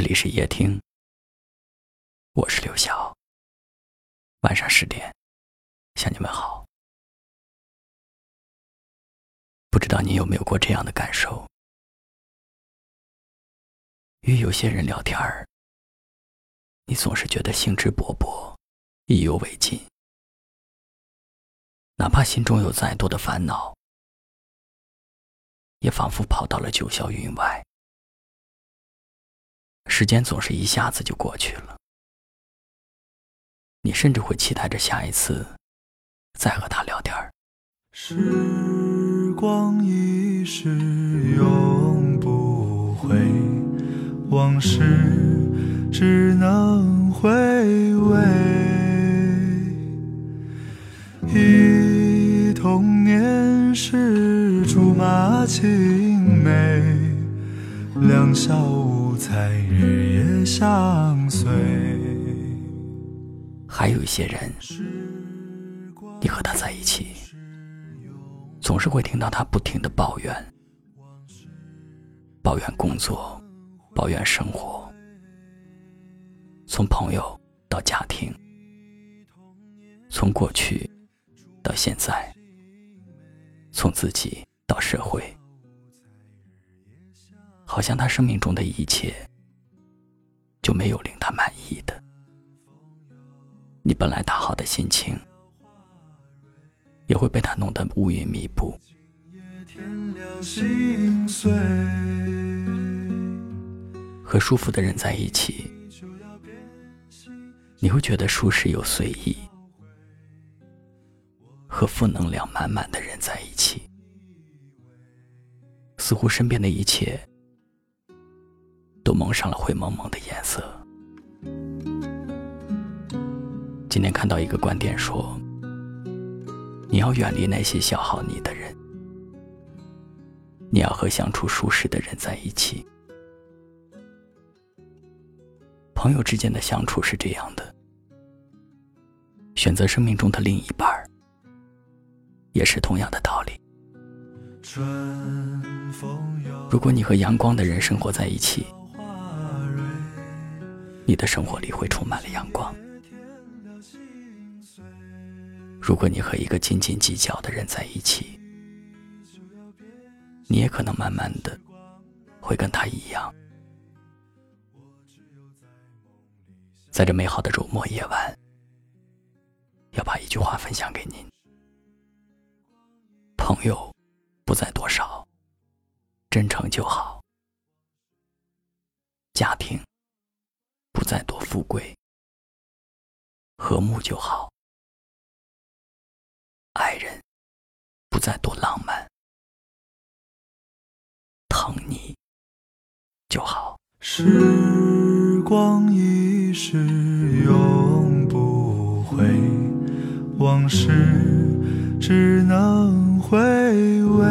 这里是夜听，我是刘晓。晚上十点，向你们好。不知道你有没有过这样的感受？与有些人聊天儿，你总是觉得兴致勃勃，意犹未尽，哪怕心中有再多的烦恼，也仿佛跑到了九霄云外。时间总是一下子就过去了，你甚至会期待着下一次再和他聊天儿。时光一逝永不回，往事只能回味。忆童年时竹马青梅，两小无猜日夜相随。还有一些人，你和他在一起，总是会听到他不停的抱怨，抱怨工作，抱怨生活，从朋友到家庭，从过去到现在，从自己到社会，好像他生命中的一切就没有令他满意的。你本来大好的心情，也会被他弄得乌云密布。和舒服的人在一起，你会觉得舒适又随意；和负能量满满的人在一起，似乎身边的一切都蒙上了灰蒙蒙的颜色。今天看到一个观点说，你要远离那些消耗你的人，你要和相处舒适的人在一起。朋友之间的相处是这样的，选择生命中的另一半儿，也是同样的道理。如果你和阳光的人生活在一起，你的生活里会充满了阳光。如果你和一个斤斤计较的人在一起，你也可能慢慢的会跟他一样。在这美好的周末夜晚，要把一句话分享给您：朋友不在多少，真诚就好；家庭再多富贵，和睦就好。爱人不再多浪漫，疼你就好。时光一逝永不回，往事只能回味。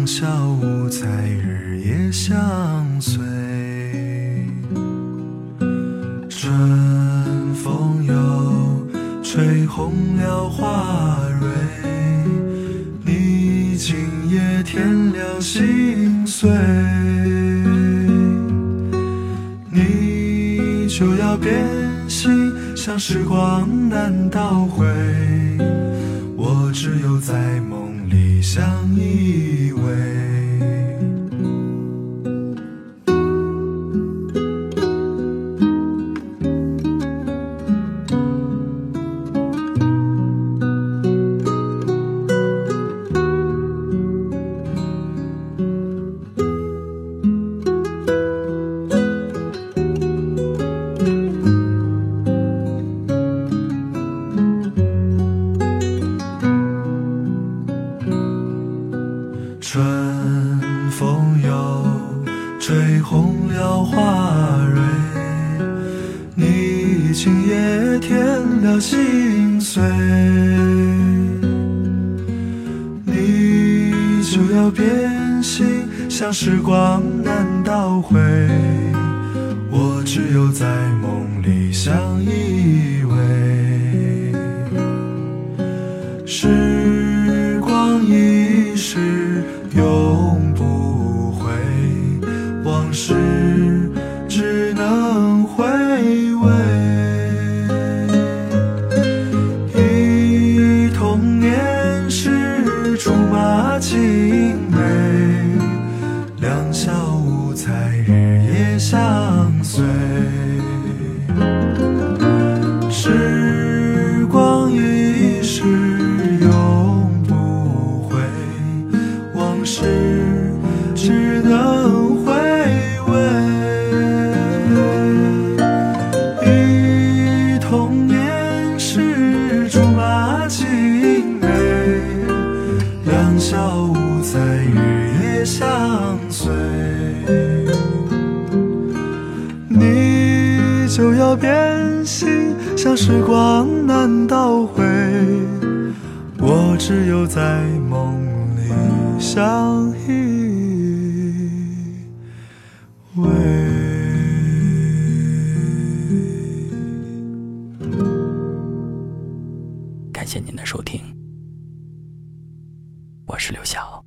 两小无猜日夜相随。春风又吹红了花蕊，你今夜添了心碎，你就要变心，像时光难倒回，我只有在梦相依偎。也添了心碎，你就要变心，像时光难倒回，我只有在梦里相依偎。时光一逝永不回，往事事只能回味。忆童年时竹马青梅，两小无猜日夜相随。你就要变心，像时光难倒回，我只有在梦相依偎。感谢您的收听，我是刘晓。